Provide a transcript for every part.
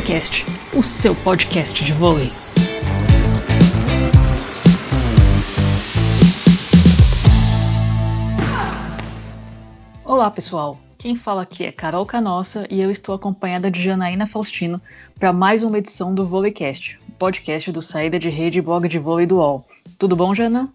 Volecast, o seu podcast de vôlei. Olá, pessoal. Quem fala aqui é Carol Canossa e eu estou acompanhada de Janaína Faustino para mais uma edição do Volecast, o podcast do Saída de Rede e Blog de Vôlei do UOL. Tudo bom, Jana?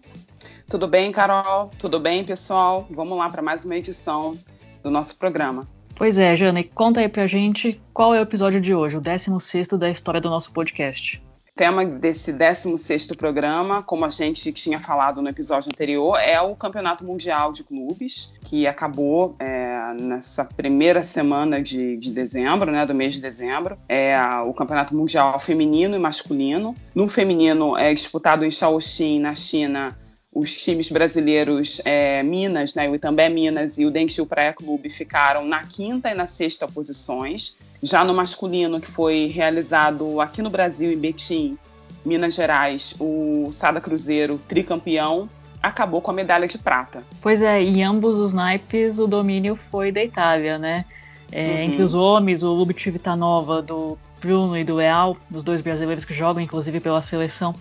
Tudo bem, Carol? Tudo bem, pessoal? Vamos lá para mais uma edição do nosso programa. Pois é, Jana, e conta aí pra gente qual é o episódio de hoje, o 16 da história do nosso podcast. O tema desse 16 programa, como a gente tinha falado no episódio anterior, é o Campeonato Mundial de Clubes, que acabou é, nessa primeira semana de, de, dezembro, né, do mês de dezembro. É o Campeonato Mundial Feminino e Masculino. No feminino é disputado em Shaoxing, na China, os times brasileiros é, Minas, né, o Itambé Minas e o Dentil Praia Clube ficaram na quinta e na sexta posições. Já no masculino, que foi realizado aqui no Brasil, em Betim, Minas Gerais, o Sada Cruzeiro, tricampeão, acabou com a medalha de prata. Pois é, em ambos os naipes o domínio foi da Itália, né? É, uhum. Entre os homens, o Lubitsch Vitanova, do Bruno e do Leal, os dois brasileiros que jogam inclusive pela seleção,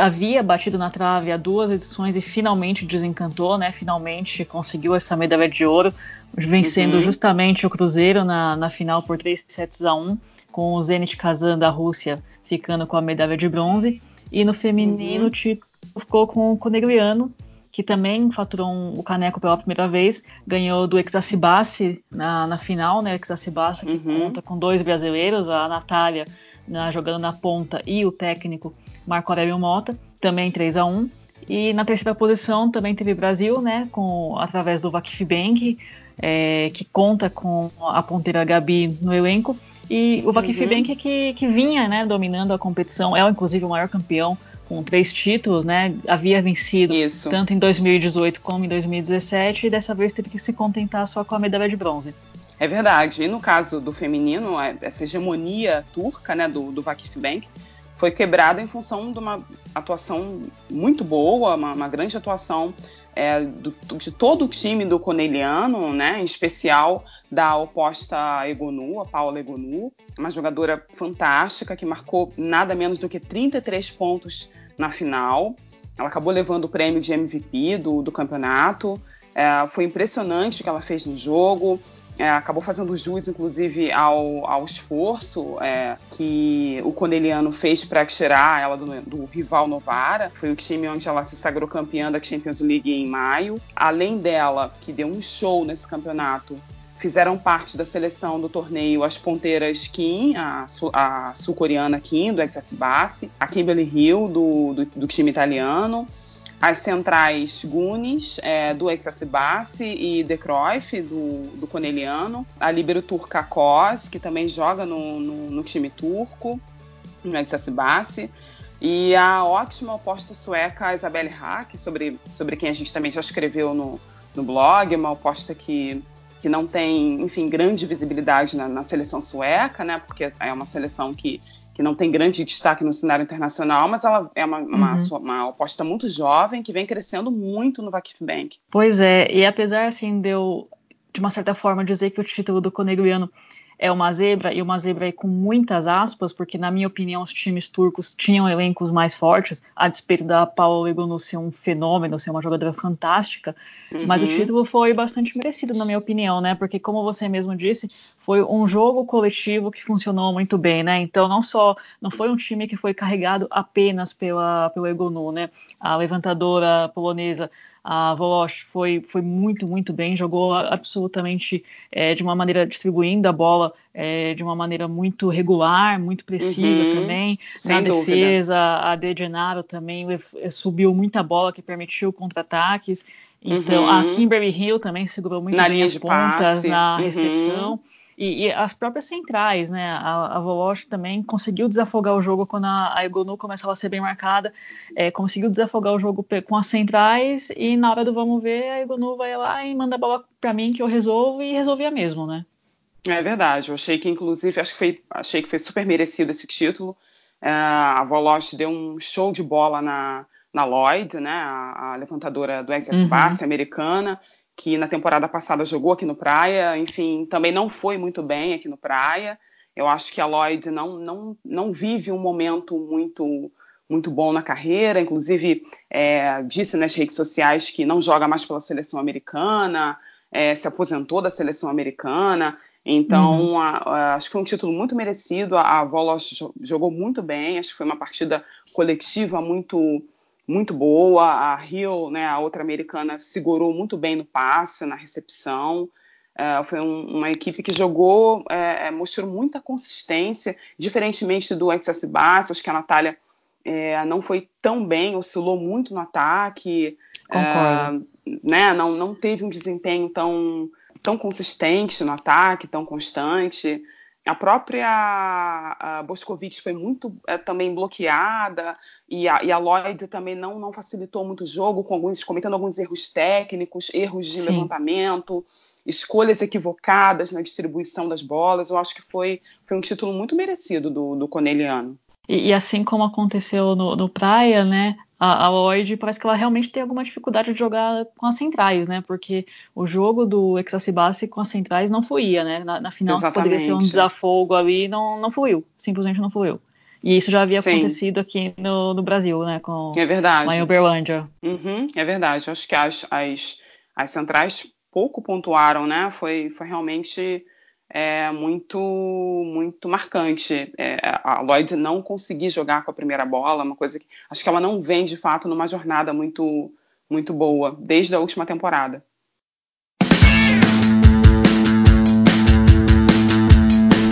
havia batido na trave há duas edições e finalmente desencantou, né? Finalmente conseguiu essa medalha de ouro, vencendo uhum. justamente o Cruzeiro na, na final por 3 sets a 1, com o Zenit Kazan da Rússia ficando com a medalha de bronze. E no feminino, uhum. tipo, ficou com, o Negriano, que também faturou um, o caneco pela primeira vez, ganhou do Exacibassi na, na final, né? Exacibassi que uhum. conta com dois brasileiros, a Natália na, jogando na ponta e o técnico Marco Aurélio Mota, também 3 a 1 E na terceira posição também teve Brasil, né, com, através do Vakif Bank, é, que conta com a ponteira Gabi no elenco. E o Vakif uhum. Bank é que, que vinha né, dominando a competição, é inclusive o maior campeão com três títulos, né? Havia vencido Isso. tanto em 2018 como em 2017 e dessa vez teve que se contentar só com a medalha de bronze. É verdade. E no caso do feminino, essa hegemonia turca, né, do, do Vakif Bank, foi quebrada em função de uma atuação muito boa, uma, uma grande atuação é, do, de todo o time do Coneliano, né, em especial da oposta Egonu, a Paula Egonu, uma jogadora fantástica que marcou nada menos do que 33 pontos na final. Ela acabou levando o prêmio de MVP do, do campeonato. É, foi impressionante o que ela fez no jogo é, acabou fazendo jus, inclusive, ao, ao esforço é, que o Coneliano fez para tirar ela do, do, rival Novara. Foi o time onde ela se sagrou campeã da Champions League em maio. Além dela, que deu um show nesse campeonato, fizeram parte da seleção do torneio as ponteiras Kim, a, a sul-coreana Kim, do XS a Kimberly Hill, do, do, do time italiano, as centrais Gunis, é, do Exacibassi, e De Cruyff, do, do Coneliano, a líbero turca Kos, que também joga no, no, no time turco, no Exacibassi, e a ótima oposta sueca Isabelle Hack, sobre, sobre quem a gente também já escreveu no, no blog, uma oposta que, que não tem, enfim, grande visibilidade na, na seleção sueca, né, porque é uma seleção que que não tem grande destaque no cenário internacional, mas ela é uma, uma, uhum. uma aposta muito jovem que vem crescendo muito no Vakif Bank. Pois é, e apesar assim de eu, de uma certa forma, dizer que o título do Conegliano é uma zebra, e uma zebra aí com muitas aspas, porque, na minha opinião, os times turcos tinham elencos mais fortes, a despeito da Paula Egonu ser um fenômeno, ser uma jogadora fantástica, uhum. mas o título foi bastante merecido, na minha opinião, né? Porque, como você mesmo disse, foi um jogo coletivo que funcionou muito bem, né? Então, não só, não foi um time que foi carregado apenas pela, pela Egonu, né? A levantadora polonesa a Volosh foi, foi muito, muito bem, jogou absolutamente é, de uma maneira distribuindo a bola é, de uma maneira muito regular, muito precisa uhum, também. Na defesa, a De Gennaro também subiu muita bola que permitiu contra-ataques. Então, uhum. a Kimberly Hill também segurou muito na bem as pontas passe. na uhum. recepção. E, e, as próprias centrais, né? A, a Volosh também conseguiu desafogar o jogo quando a, a Egonu começava a ser bem marcada, é, conseguiu desafogar o jogo com as centrais e na hora do vamos ver, a Egonu vai lá e manda a bola para mim que eu resolvo e resolvia mesmo, né? É verdade, eu achei que inclusive, acho que foi, achei que foi super merecido esse título. É, a Volosh deu um show de bola na, na Lloyd, né? A, a levantadora do Exas uhum. americana que na temporada passada jogou aqui no Praia, enfim, também não foi muito bem aqui no Praia. Eu acho que a Lloyd não, não, não vive um momento muito muito bom na carreira, inclusive é, disse nas redes sociais que não joga mais pela seleção americana, é, se aposentou da seleção americana. Então, uhum. a, a, acho que foi um título muito merecido. A, a Volos jogou muito bem, acho que foi uma partida coletiva muito muito boa. A Hill, né, a outra americana, segurou muito bem no passe, na recepção. Uh, foi um, uma equipe que jogou, é, mostrou muita consistência, diferentemente do Excess Bass, acho que a Natália é, não foi tão bem, oscilou muito no ataque, é, né, não, não teve um desempenho tão, tão consistente no ataque, tão constante. A própria a Boscovich foi muito é, também bloqueada e a, e a Lloyd também não, não facilitou muito o jogo, com alguns, cometendo alguns erros técnicos, erros de Sim. levantamento, escolhas equivocadas na distribuição das bolas. Eu acho que foi, foi um título muito merecido do, do Corneliano. E, e, assim como aconteceu no, no Praia, né? A, a Lloyd parece que ela realmente tem alguma dificuldade de jogar com as centrais, né? Porque o jogo do Exacibassi com as centrais não fluía, né? Na, na final poderia ser um desafogo ali, não, não fluiu, simplesmente não fluiu. E isso já havia Sim. acontecido aqui no, no, Brasil, né? Com é verdade. lá em Uberlândia. Uhum, é verdade. Acho que as, as, as centrais pouco pontuaram, né? Foi, foi realmente é, muito muito marcante. É, a Lloyd não conseguir jogar com a primeira bola, uma coisa que acho que ela não vem de fato numa jornada muito muito boa desde a última temporada.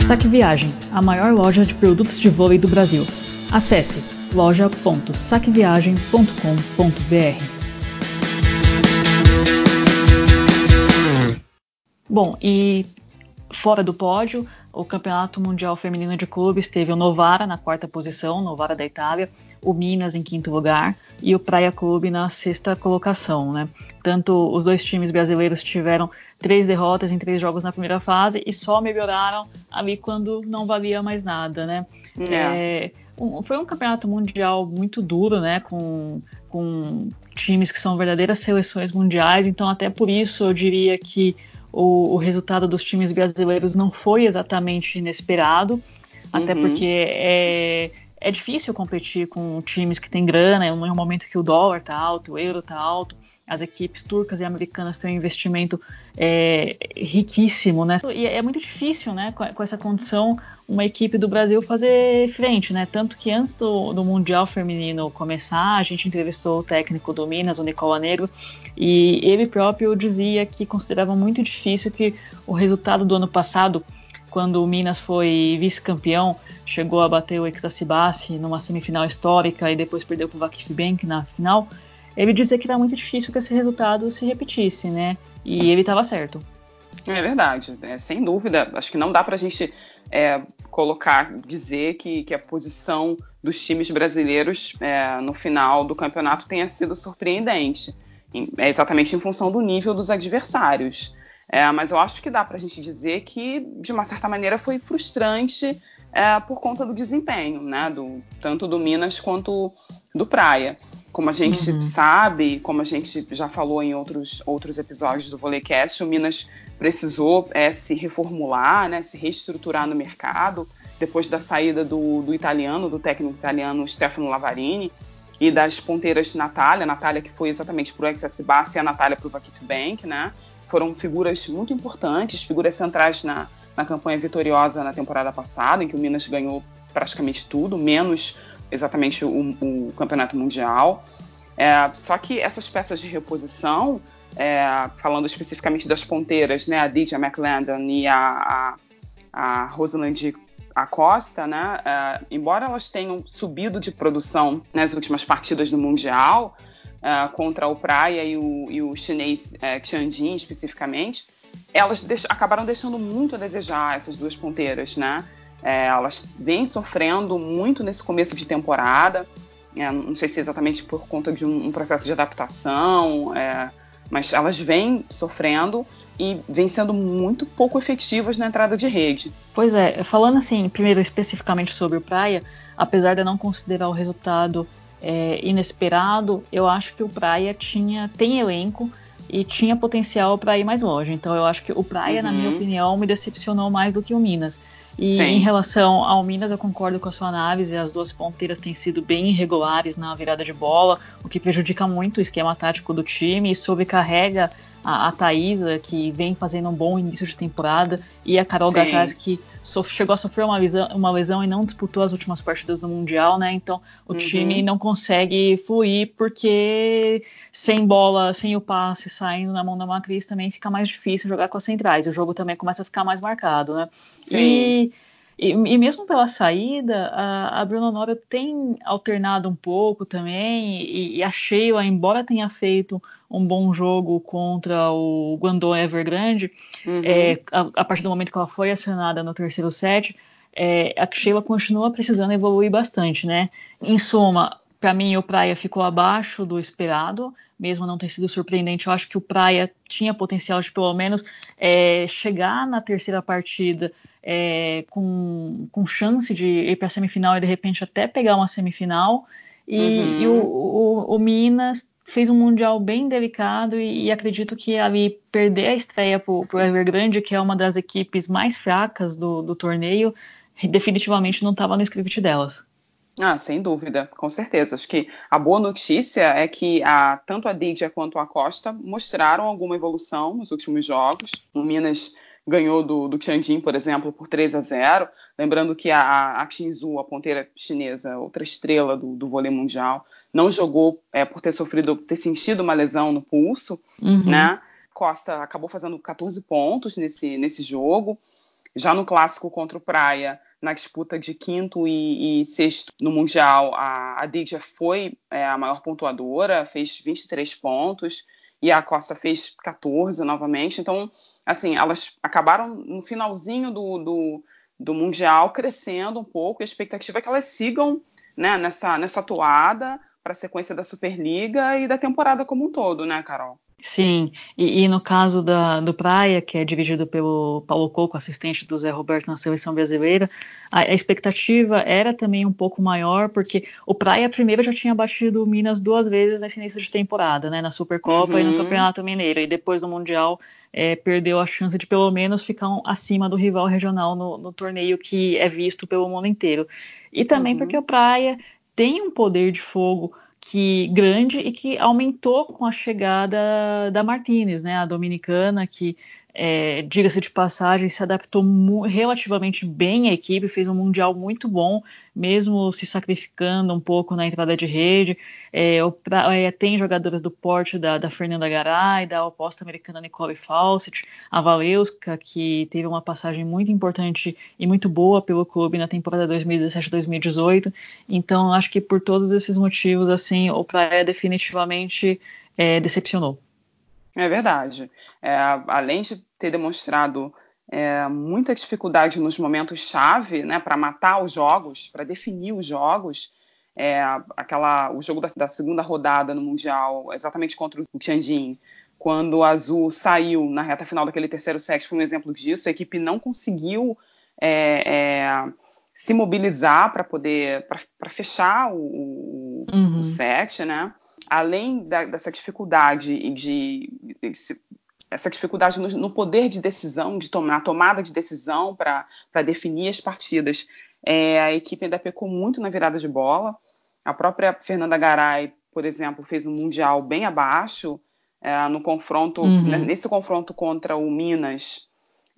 Saque Viagem, a maior loja de produtos de vôlei do Brasil. Acesse loja.saqueviagem.com.br. Bom, e fora do pódio, o Campeonato Mundial Feminino de Clubes teve o Novara na quarta posição, Novara da Itália, o Minas em quinto lugar e o Praia Clube na sexta colocação, né? Tanto os dois times brasileiros tiveram três derrotas em três jogos na primeira fase e só melhoraram ali quando não valia mais nada, né? É. É, um, foi um campeonato mundial muito duro, né? Com, com times que são verdadeiras seleções mundiais, então até por isso eu diria que o, o resultado dos times brasileiros não foi exatamente inesperado, uhum. até porque é, é difícil competir com times que têm grana, em um momento que o dólar está alto, o euro está alto, as equipes turcas e americanas têm um investimento é, riquíssimo, né? E é muito difícil, né, com, essa condição, uma equipe do Brasil fazer frente, né? Tanto que antes do, do Mundial Feminino começar, a gente entrevistou o técnico do Minas, o Nicola Negro, e ele próprio dizia que considerava muito difícil que o resultado do ano passado, quando o Minas foi vice-campeão, chegou a bater o Exacibassi numa semifinal histórica e depois perdeu para o Vakif Bank na final, ele dizia que era muito difícil que esse resultado se repetisse, né? E ele estava certo. É verdade, é, sem dúvida. Acho que não dá para a gente é, colocar, dizer que, que a posição dos times brasileiros é, no final do campeonato tenha sido surpreendente. É exatamente em função do nível dos adversários. É, mas eu acho que dá para a gente dizer que, de uma certa maneira, foi frustrante é, por conta do desempenho, né? Do, tanto do Minas quanto do Praia. Como a gente uhum. sabe, como a gente já falou em outros, outros episódios do Volecast, o Minas precisou é, se reformular, né, se reestruturar no mercado, depois da saída do, do italiano, do técnico italiano Stefano Lavarini, e das ponteiras Natália, Natália que foi exatamente para o XS Bassi e a Natália para o Vakif Bank, né? Foram figuras muito importantes, figuras centrais na, na campanha vitoriosa na temporada passada, em que o Minas ganhou praticamente tudo, menos exatamente o, o campeonato mundial. É, só que essas peças de reposição, é, falando especificamente das ponteiras, né, a Didia McLendon e a, a, a Rosalind Acosta, né, é, embora elas tenham subido de produção nas últimas partidas do Mundial, é, contra o Praia e o, e o chinês é, Tianjin especificamente, elas deix acabaram deixando muito a desejar essas duas ponteiras, né? É, elas vêm sofrendo muito nesse começo de temporada. É, não sei se é exatamente por conta de um, um processo de adaptação, é, mas elas vêm sofrendo e vêm sendo muito pouco efetivas na entrada de rede. Pois é, falando assim, primeiro especificamente sobre o Praia, apesar de eu não considerar o resultado é, inesperado, eu acho que o Praia tinha tem elenco e tinha potencial para ir mais longe. Então eu acho que o Praia, uhum. na minha uhum. opinião, me decepcionou mais do que o Minas. E Sim. em relação ao Minas, eu concordo com a sua análise. As duas ponteiras têm sido bem irregulares na virada de bola, o que prejudica muito o esquema tático do time e sobrecarrega a, a Thaisa, que vem fazendo um bom início de temporada, e a Carol Gataz, que so, chegou a sofrer uma lesão, uma lesão e não disputou as últimas partidas do Mundial, né? Então o uhum. time não consegue fluir porque sem bola, sem o passe saindo na mão da Macris também fica mais difícil jogar com as centrais. O jogo também começa a ficar mais marcado, né? Sim. E e, e, mesmo pela saída, a, a Bruna Nora tem alternado um pouco também, e, e, a Sheila, embora tenha feito um bom jogo contra o Guangdong Evergrande, uhum. é, a, a, partir do momento que ela foi acionada no terceiro set, é, a Sheila continua precisando evoluir bastante, né? Em suma, para mim o Praia ficou abaixo do esperado, mesmo não ter sido surpreendente. Eu acho que o Praia tinha potencial de pelo menos é, chegar na terceira partida é, com, com chance de ir para a semifinal e de repente até pegar uma semifinal. E, uhum. e o, o, o, Minas fez um mundial bem delicado e, e, acredito que ali perder a estreia para o Evergrande, que é uma das equipes mais fracas do, do torneio, definitivamente não estava no script delas. Ah, sem dúvida, com certeza. Acho que a boa notícia é que a, tanto a Didia quanto a Costa mostraram alguma evolução nos últimos jogos. O Minas ganhou do, do Tianjin, por exemplo, por 3 a 0. Lembrando que a, a Xinzu, a ponteira chinesa, outra estrela do, do vôlei mundial, não jogou é, por ter sofrido, ter sentido uma lesão no pulso, uhum. né? Costa acabou fazendo 14 pontos nesse, nesse jogo. Já no clássico contra o Praia, na disputa de quinto e, e sexto no Mundial, a, a Didia foi é, a maior pontuadora, fez 23 pontos e a Costa fez 14 novamente. Então, assim, elas acabaram no finalzinho do, do, do Mundial crescendo um pouco. A expectativa é que elas sigam né, nessa, nessa toada para a sequência da Superliga e da temporada como um todo, né, Carol? Sim, e, e, no caso da, do Praia, que é dirigido pelo Paulo Coco, assistente do Zé Roberto na seleção brasileira, a, a, expectativa era também um pouco maior, porque o Praia primeiro já tinha batido o Minas duas vezes nesse início de temporada, né, na Supercopa uhum. e no uhum. Campeonato Mineiro, e depois do Mundial é, perdeu a chance de pelo menos ficar um, acima do rival regional no, no, torneio que é visto pelo mundo inteiro. E também uhum. porque o Praia tem um poder de fogo que grande e que aumentou com a chegada da Martinez, né, a dominicana que é, diga-se de passagem, se adaptou relativamente bem à equipe, fez um mundial muito bom, mesmo se sacrificando um pouco na entrada de rede. É, é, tem jogadoras do porte da, da Fernanda Garay, da oposta americana Nicole Fawcett, a Valeuska, que teve uma passagem muito importante e muito boa pelo clube na temporada 2017-2018. Então, acho que por todos esses motivos, assim, o Praia definitivamente é, decepcionou. É verdade. É, além de ter demonstrado é, muita dificuldade nos momentos-chave, né, para matar os jogos, para definir os jogos, é, aquela, o jogo da, da, segunda rodada no Mundial, exatamente contra o Tianjin, quando o Azul saiu na reta final daquele terceiro set, foi um exemplo disso, a equipe não conseguiu é, é se mobilizar para poder para fechar o, uhum. o, set, né? Além da, dessa dificuldade de, de, de essa dificuldade no, no, poder de decisão, de tomar tomada de decisão para definir as partidas, é, a equipe ainda pecou muito na virada de bola. A própria Fernanda Garay, por exemplo, fez um mundial bem abaixo é, no confronto, uhum. Né, nesse confronto contra o Minas,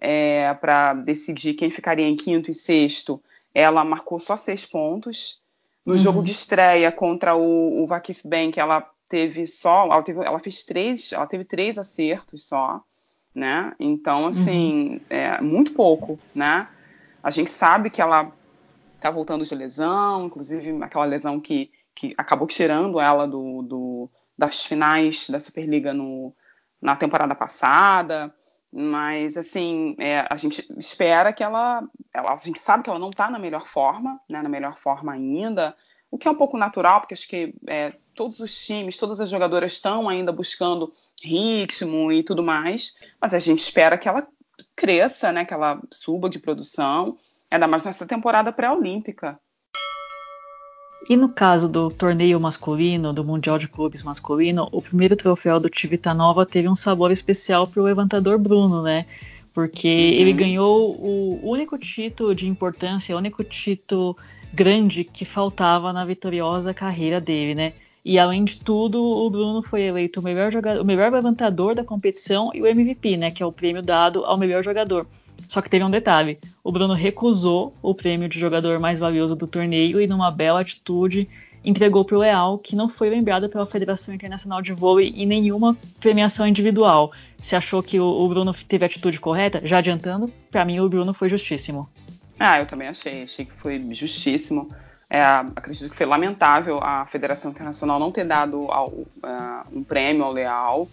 é, para decidir quem ficaria em quinto e sexto ela marcou só seis pontos. No uhum. jogo de estreia contra o, o Vakif Bank, ela teve só, ela, teve, ela fez três, ela teve três acertos só, né? Então, assim, uhum. é muito pouco, né? A gente sabe que ela tá voltando de lesão, inclusive aquela lesão que, que acabou tirando ela do, do das finais da Superliga no, na temporada passada. Mas, assim, é, a gente espera que ela, ela, A gente sabe que ela não está na melhor forma, né, na melhor forma ainda, o que é um pouco natural, porque acho que é, todos os times, todas as jogadoras estão ainda buscando ritmo e tudo mais, mas a gente espera que ela cresça, né, que ela suba de produção, ainda mais nessa temporada pré-olímpica. E no caso do torneio masculino, do Mundial de Clubes masculino, o primeiro troféu do Nova teve um sabor especial para o levantador Bruno, né? porque uhum. ele ganhou o único título de importância, o único título grande que faltava na vitoriosa carreira dele, né? E além de tudo, o Bruno foi eleito o melhor jogador, o melhor levantador da competição e o MVP, né, que é o prêmio dado ao melhor jogador. Só que teve um detalhe: o Bruno recusou o prêmio de jogador mais valioso do torneio e, numa bela atitude, entregou para o Leal, que não foi lembrado pela Federação Internacional de Vôlei em nenhuma premiação individual. Você achou que o, Bruno teve a atitude correta? Já adiantando, para mim o Bruno foi justíssimo. Ah, eu também achei. Achei que foi justíssimo. É, acredito que foi lamentável a Federação Internacional não ter dado ao, uh, um prêmio ao Leal.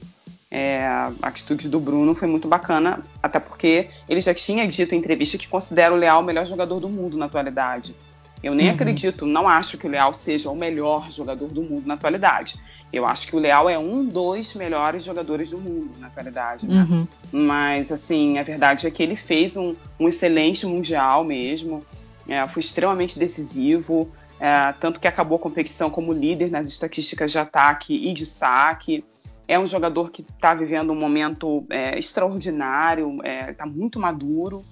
É, a atitude do Bruno foi muito bacana, até porque ele já tinha dito em entrevista que considera o Leal o melhor jogador do mundo na atualidade. Eu nem uhum. acredito, não acho que o Leal seja o melhor jogador do mundo na atualidade. Eu acho que o Leal é um dos melhores jogadores do mundo na atualidade. Né? Uhum. Mas, assim, a verdade é que ele fez um, um excelente Mundial mesmo. É, foi extremamente decisivo. É, tanto que acabou a competição como líder nas estatísticas de ataque e de saque. É um jogador que está vivendo um momento é, extraordinário, está é, muito maduro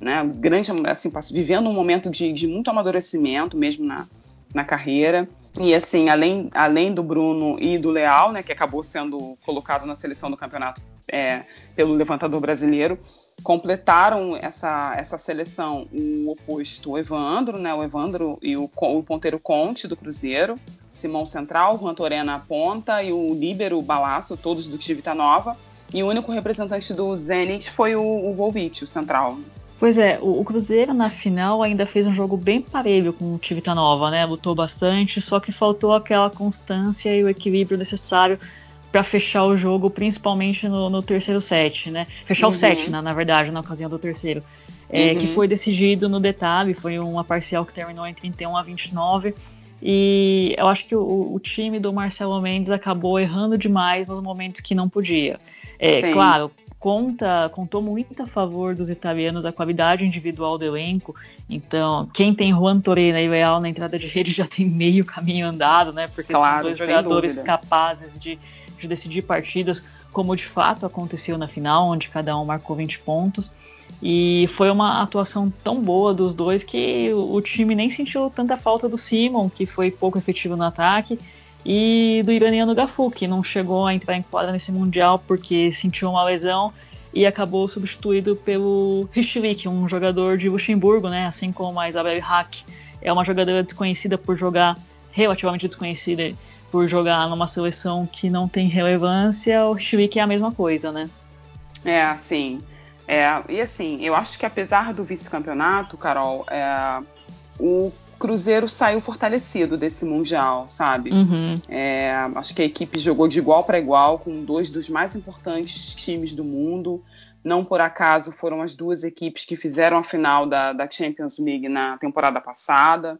né? Grande, assim, vivendo um momento de, de muito amadurecimento mesmo na, na carreira. E assim, além, além do Bruno e do Leal, né, que acabou sendo colocado na seleção do campeonato é, pelo levantador brasileiro, completaram essa, essa seleção o oposto o Evandro, né, o Evandro e o, o ponteiro Conte do Cruzeiro, Simão Central, Juan Torena ponta e o líbero Balaço, todos do Tivita Nova. E o único representante do Zenit foi o, o o central. Pois é, o, o, Cruzeiro na final ainda fez um jogo bem parelho com o Tivita Nova, né? Lutou bastante, só que faltou aquela constância e o equilíbrio necessário para fechar o jogo, principalmente no, no, terceiro set, né? Fechar uhum. o set, na, na verdade, na ocasião do terceiro. É, uhum. Que foi decidido no detalhe, foi uma parcial que terminou em 31 a 29. E eu acho que o, o time do Marcelo Mendes acabou errando demais nos momentos que não podia. É, claro, conta, contou muito a favor dos italianos a qualidade individual do elenco. Então, quem tem Juan Torreira e Leal na entrada de rede já tem meio caminho andado, né? Porque claro, são dois jogadores dúvida. capazes de, de decidir partidas, como de fato aconteceu na final, onde cada um marcou 20 pontos. E foi uma atuação tão boa dos dois que o time nem sentiu tanta falta do Simon, que foi pouco efetivo no ataque, e do iraniano Gafu, que não chegou a entrar em quadra nesse Mundial porque sentiu uma lesão e acabou substituído pelo Richlik, um jogador de Luxemburgo, né, assim como a Isabel Hack. É uma jogadora desconhecida por jogar, relativamente desconhecida por jogar numa seleção que não tem relevância, o Richlik é a mesma coisa, né? É, sim. É, e assim, eu acho que apesar do vice-campeonato, Carol, é, o Cruzeiro saiu fortalecido desse Mundial, sabe? Uhum. É, acho que a equipe jogou de igual para igual com dois dos mais importantes times do mundo. Não por acaso foram as duas equipes que fizeram a final da, da Champions League na temporada passada.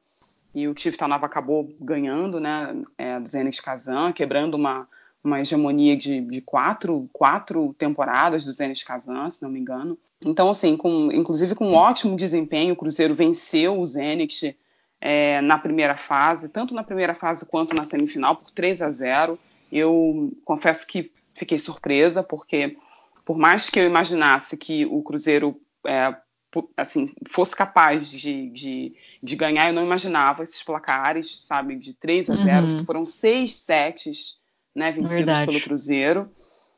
E o Tivita Nova acabou ganhando, né? É, do Zenit Kazan, quebrando uma, uma hegemonia de, de quatro, quatro temporadas do Zenit Kazan, se não me engano. Então, assim, com, inclusive com um ótimo desempenho, o Cruzeiro venceu o Zenit é, na primeira fase, tanto na primeira fase quanto na semifinal, por 3 a 0. Eu confesso que fiquei surpresa, porque por mais que eu imaginasse que o Cruzeiro é, assim, fosse capaz de, de, de, ganhar, eu não imaginava esses placares, sabe, de 3 a 0. Uhum. Foram seis sets né, vencidos Verdade. pelo Cruzeiro.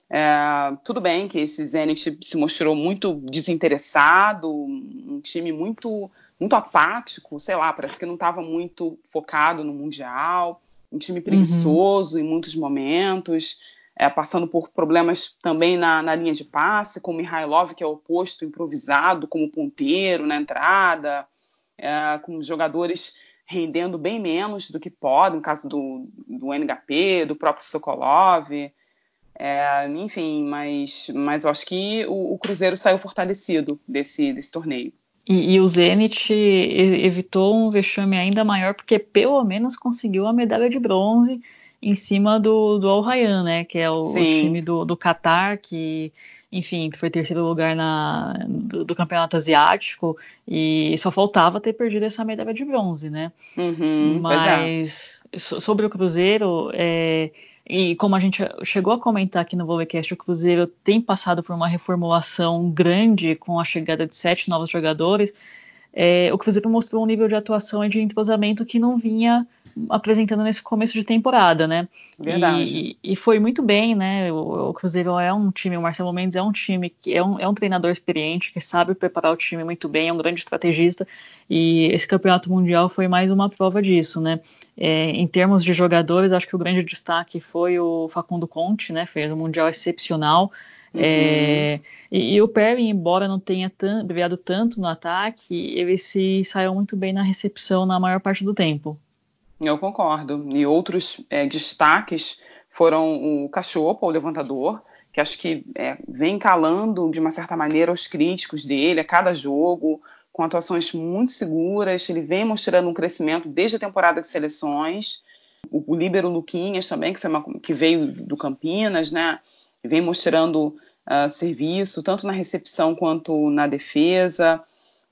É, tudo bem que esse Zenit se mostrou muito desinteressado, um time muito muito apático, sei lá, parece que não estava muito focado no Mundial, um time preguiçoso uhum. em muitos momentos, é, passando por problemas também na, na, linha de passe, com o Mihailov, que é o oposto, improvisado como ponteiro na entrada, é, com jogadores rendendo bem menos do que podem, no caso do, do NHP, do próprio Sokolov. É, enfim, mas, mas eu acho que o, o Cruzeiro saiu fortalecido desse, desse torneio. E, e, o Zenit evitou um vexame ainda maior, porque pelo menos conseguiu a medalha de bronze em cima do, do Al Rayyan, né? Que é o, o time do, do Qatar, que, enfim, foi terceiro lugar na, do, do, campeonato asiático, e só faltava ter perdido essa medalha de bronze, né? Uhum, é. Mas é. sobre o Cruzeiro, é, E como a gente chegou a comentar aqui no Volvecast, o Cruzeiro tem passado por uma reformulação grande com a chegada de sete novos jogadores. É, o Cruzeiro mostrou um nível de atuação e de entrosamento que não vinha apresentando nesse começo de temporada, né? Verdade. E, e foi muito bem, né? O, o, Cruzeiro é um time, o Marcelo Mendes é um time que é um, é um treinador experiente, que sabe preparar o time muito bem, é um grande estrategista, e esse campeonato mundial foi mais uma prova disso, né? É, em termos de jogadores, acho que o grande destaque foi o Facundo Conte, né? Fez um mundial excepcional. Uhum. É, e, e, o Perry, embora não tenha brilhado tanto no ataque, ele se saiu muito bem na recepção na maior parte do tempo. Eu concordo. E outros é, destaques foram o Cachorro, o levantador, que acho que é, vem calando de uma certa maneira os críticos dele a cada jogo com atuações muito seguras. Ele vem mostrando um crescimento desde a temporada de seleções. O, o Líbero Luquinhas também, que, foi uma, que veio do Campinas, né? Vem mostrando uh, serviço, tanto na recepção quanto na defesa.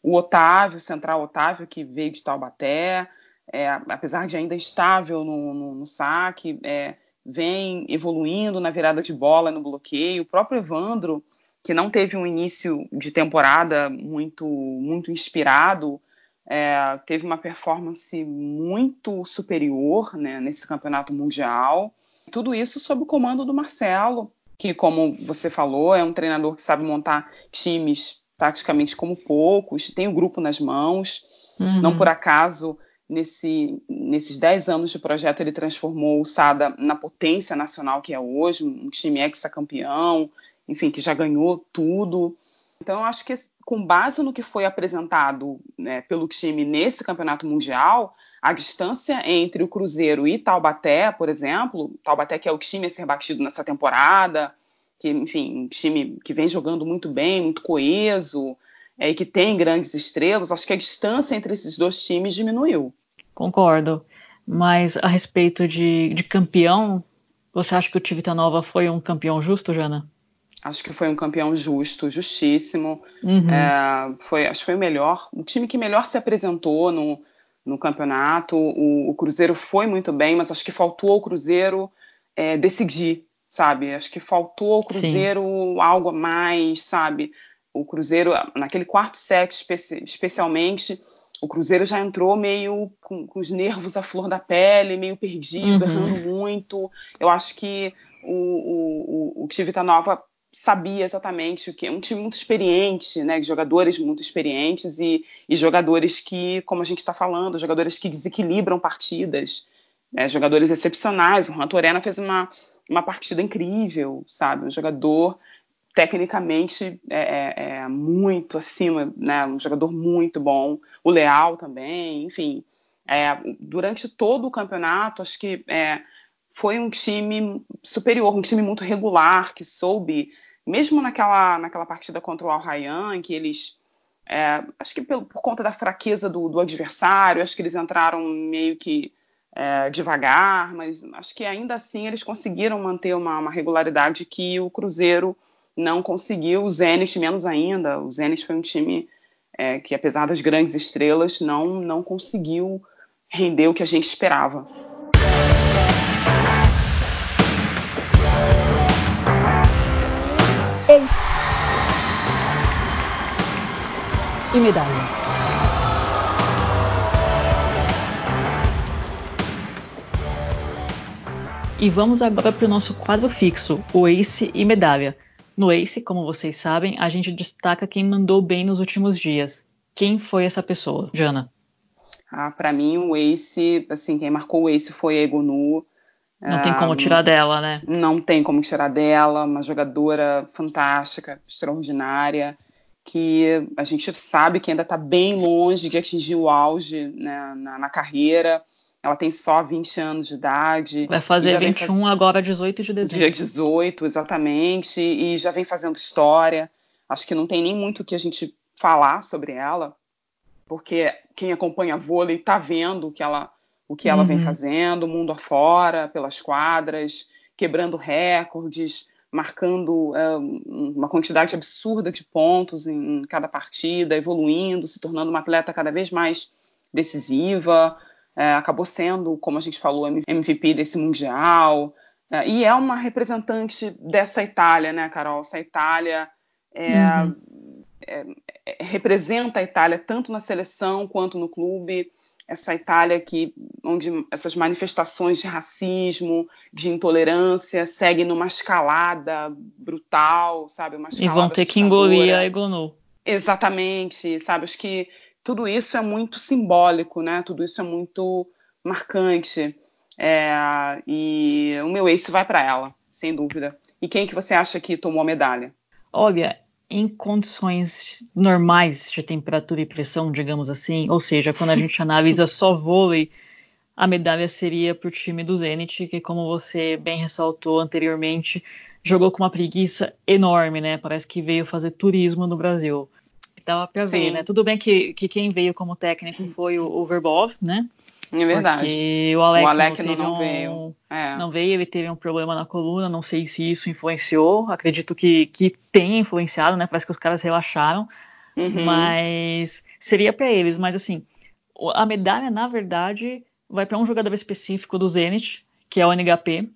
O Otávio, o central Otávio, que veio de Taubaté, é, apesar de ainda estável no, no, no saque, é, vem evoluindo na virada de bola, no bloqueio. O próprio Evandro, que não teve um início de temporada muito, muito inspirado, é, teve uma performance muito superior né, nesse campeonato mundial. Tudo isso sob o comando do Marcelo, que, como você falou, é um treinador que sabe montar times taticamente como poucos, tem o grupo nas mãos. Uhum. Não por acaso, nesse, nesses 10 anos de projeto, ele transformou o SADA na potência nacional que é hoje, um time ex-campeão, enfim, que já ganhou tudo. Então, eu acho que com base no que foi apresentado né, pelo time nesse campeonato mundial, a distância entre o Cruzeiro e Taubaté, por exemplo, Taubaté que é o time a ser batido nessa temporada, que, enfim, um time que vem jogando muito bem, muito coeso, é, e que tem grandes estrelas, acho que a distância entre esses dois times diminuiu. Concordo. Mas a respeito de, de campeão, você acha que o Tivita Nova foi um campeão justo, Jana? Acho que foi um campeão justo, justíssimo. Uhum. É, foi, acho que foi o melhor, o time que melhor se apresentou no, no campeonato. O, o Cruzeiro foi muito bem, mas acho que faltou ao Cruzeiro é, decidir, sabe? Acho que faltou ao Cruzeiro Sim. algo a mais, sabe? O Cruzeiro, naquele quarto set especi especialmente, o Cruzeiro já entrou meio com, com, os nervos à flor da pele, meio perdido, uhum. errando muito. Eu acho que o, o, o, o Tivita Nova sabia exatamente o que é um time muito experiente, né, jogadores muito experientes e, e jogadores que, como a gente está falando, jogadores que desequilibram partidas, né, jogadores excepcionais. O Juan Torena fez uma, uma partida incrível, sabe, um jogador tecnicamente é, é, é muito acima, né, um jogador muito bom. O Leal também, enfim, é, durante todo o campeonato, acho que é, foi um time superior, um time muito regular que soube mesmo naquela, naquela partida contra o Al Rayyan, que eles. É, acho que por, por conta da fraqueza do, do, adversário, acho que eles entraram meio que é, devagar, mas acho que ainda assim eles conseguiram manter uma, uma regularidade que o Cruzeiro não conseguiu, o Zenit menos ainda. O Zenit foi um time é, que, apesar das grandes estrelas, não, não conseguiu render o que a gente esperava. Ex. E medalha. E vamos agora para o nosso quadro fixo, o Ace e Medalha. No Ace, como vocês sabem, a gente destaca quem mandou bem nos últimos dias. Quem foi essa pessoa, Jana? Ah, para mim, o Ace, assim, quem marcou o Ace foi a Egonu. Não tem como tirar dela, né? Não tem como tirar dela, uma jogadora fantástica, extraordinária, que a gente sabe que ainda está bem longe de atingir o auge né, na, na, carreira. Ela tem só 20 anos de idade. Vai fazer 21 faz... agora, 18 de dezembro. Dia 18, exatamente, e já vem fazendo história. Acho que não tem nem muito o que a gente falar sobre ela, porque quem acompanha vôlei está vendo que ela o que ela uhum. vem fazendo, mundo afora, pelas quadras, quebrando recordes, marcando é, uma quantidade absurda de pontos em, cada partida, evoluindo, se tornando uma atleta cada vez mais decisiva. É, acabou sendo, como a gente falou, MVP desse Mundial. É, e é uma representante dessa Itália, né, Carol? Essa Itália é, uhum. é, é, representa a Itália tanto na seleção quanto no clube. Essa Itália que, onde essas manifestações de racismo, de intolerância, seguem numa escalada brutal, sabe? Uma e vão ter que engolir a Egonu. Exatamente, sabe? Acho que tudo isso é muito simbólico, né? Tudo isso é muito marcante. É, e o meu ace vai para ela, sem dúvida. E quem que você acha que tomou a medalha? Olha, em condições normais de temperatura e pressão, digamos assim, ou seja, quando a gente analisa só vôlei, a medalha seria para o time do Zenit, que, como você bem ressaltou anteriormente, jogou com uma preguiça enorme, né? Parece que veio fazer turismo no Brasil. Dava para ver, né? Tudo bem que, que quem veio como técnico foi o, o Verbov, né? É verdade. Porque o Alec, o Alec não, não, um, veio. É. Não veio, ele teve um problema na coluna, não sei se isso influenciou. Acredito que, que tenha influenciado, né? Parece que os caras relaxaram. Uhum. Mas seria para eles. Mas assim, a medalha, na verdade, vai para um jogador específico do Zenit, que é o NHP.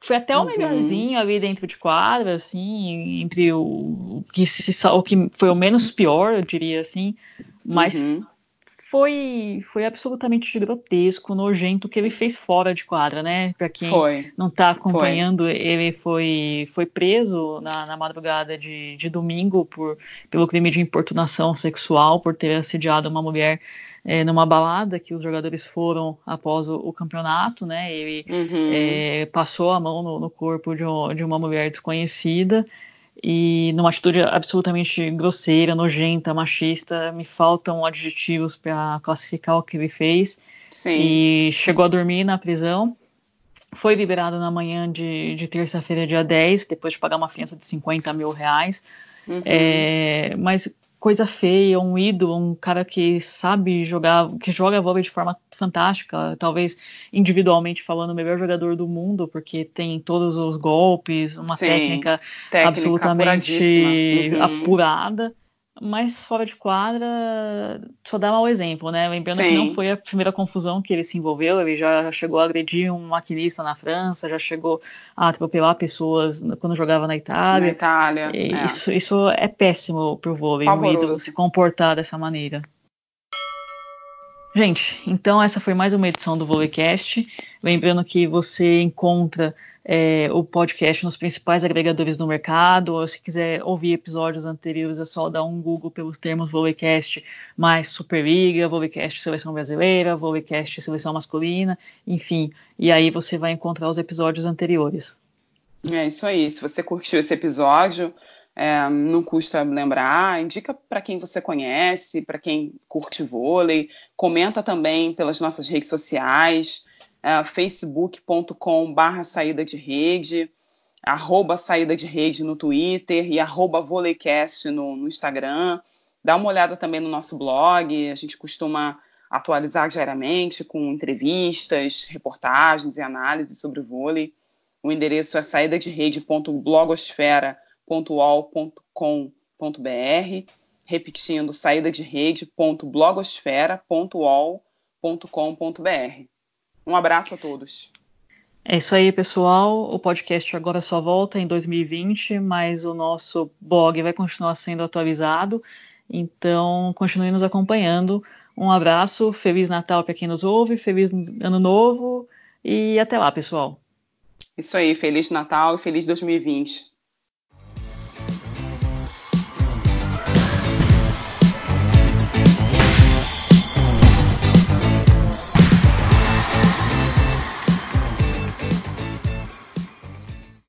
Foi até o uhum. melhorzinho ali dentro de quadra, assim, entre o, o que, se, o que foi o menos pior, eu diria assim. Mas uhum foi, foi absolutamente grotesco, nojento o que ele fez fora de quadra, né? Para quem foi. não está acompanhando, foi. ele foi, foi preso na, na madrugada de, de domingo por, pelo crime de importunação sexual, por ter assediado uma mulher é, numa balada que os jogadores foram após o, o campeonato, né? Ele uhum. é, passou a mão no, no corpo de, um, de uma mulher desconhecida e numa atitude absolutamente grosseira, nojenta, machista, me faltam adjetivos para classificar o que ele fez. Sim. E chegou a dormir na prisão. Foi liberado na manhã de, de terça-feira, dia 10, depois de pagar uma fiança de 50 mil reais. Uhum. É, mas coisa feia, um ídolo, um cara que sabe jogar, que joga vôlei de forma fantástica, talvez individualmente falando, o melhor jogador do mundo, porque tem todos os golpes, uma Sim, técnica, técnica absolutamente uhum. apurada mas fora de quadra só dá mau exemplo, né? Lembrando Sim. que não foi a primeira confusão que ele se envolveu, ele já chegou a agredir um maquinista na França, já chegou a atropelar pessoas quando jogava na Itália. Na Itália. É. Isso, isso é péssimo pro vôlei, o ídolo se comportar dessa maneira. Gente, então essa foi mais uma edição do Volleycast. Lembrando que você encontra é, o podcast nos principais agregadores do mercado, ou se quiser ouvir episódios anteriores, é só dar um Google pelos termos Volleycast mais Superliga, Volleycast Seleção Brasileira, Volleycast Seleção Masculina, enfim, e aí você vai encontrar os episódios anteriores. É isso aí. Se você curtiu esse episódio, é, não custa lembrar, indica para quem você conhece, para quem curte vôlei, comenta também pelas nossas redes sociais uh, facebook.com barra saída de rede, arroba saída de rede no Twitter e arroba voleicast no, no Instagram. Dá uma olhada também no nosso blog, a gente costuma atualizar diariamente com entrevistas, reportagens e análises sobre o vôlei. O endereço é saída de rede.blogosfera.ol.com.br, repetindo saída de rede.blogosfera.ol.com.br. Um abraço a todos. É isso aí, pessoal. O podcast agora só volta em 2020, mas o nosso blog vai continuar sendo atualizado. Então, continue nos acompanhando. Um abraço, Feliz Natal para quem nos ouve, Feliz Ano Novo e até lá, pessoal. Isso aí, Feliz Natal e Feliz 2020.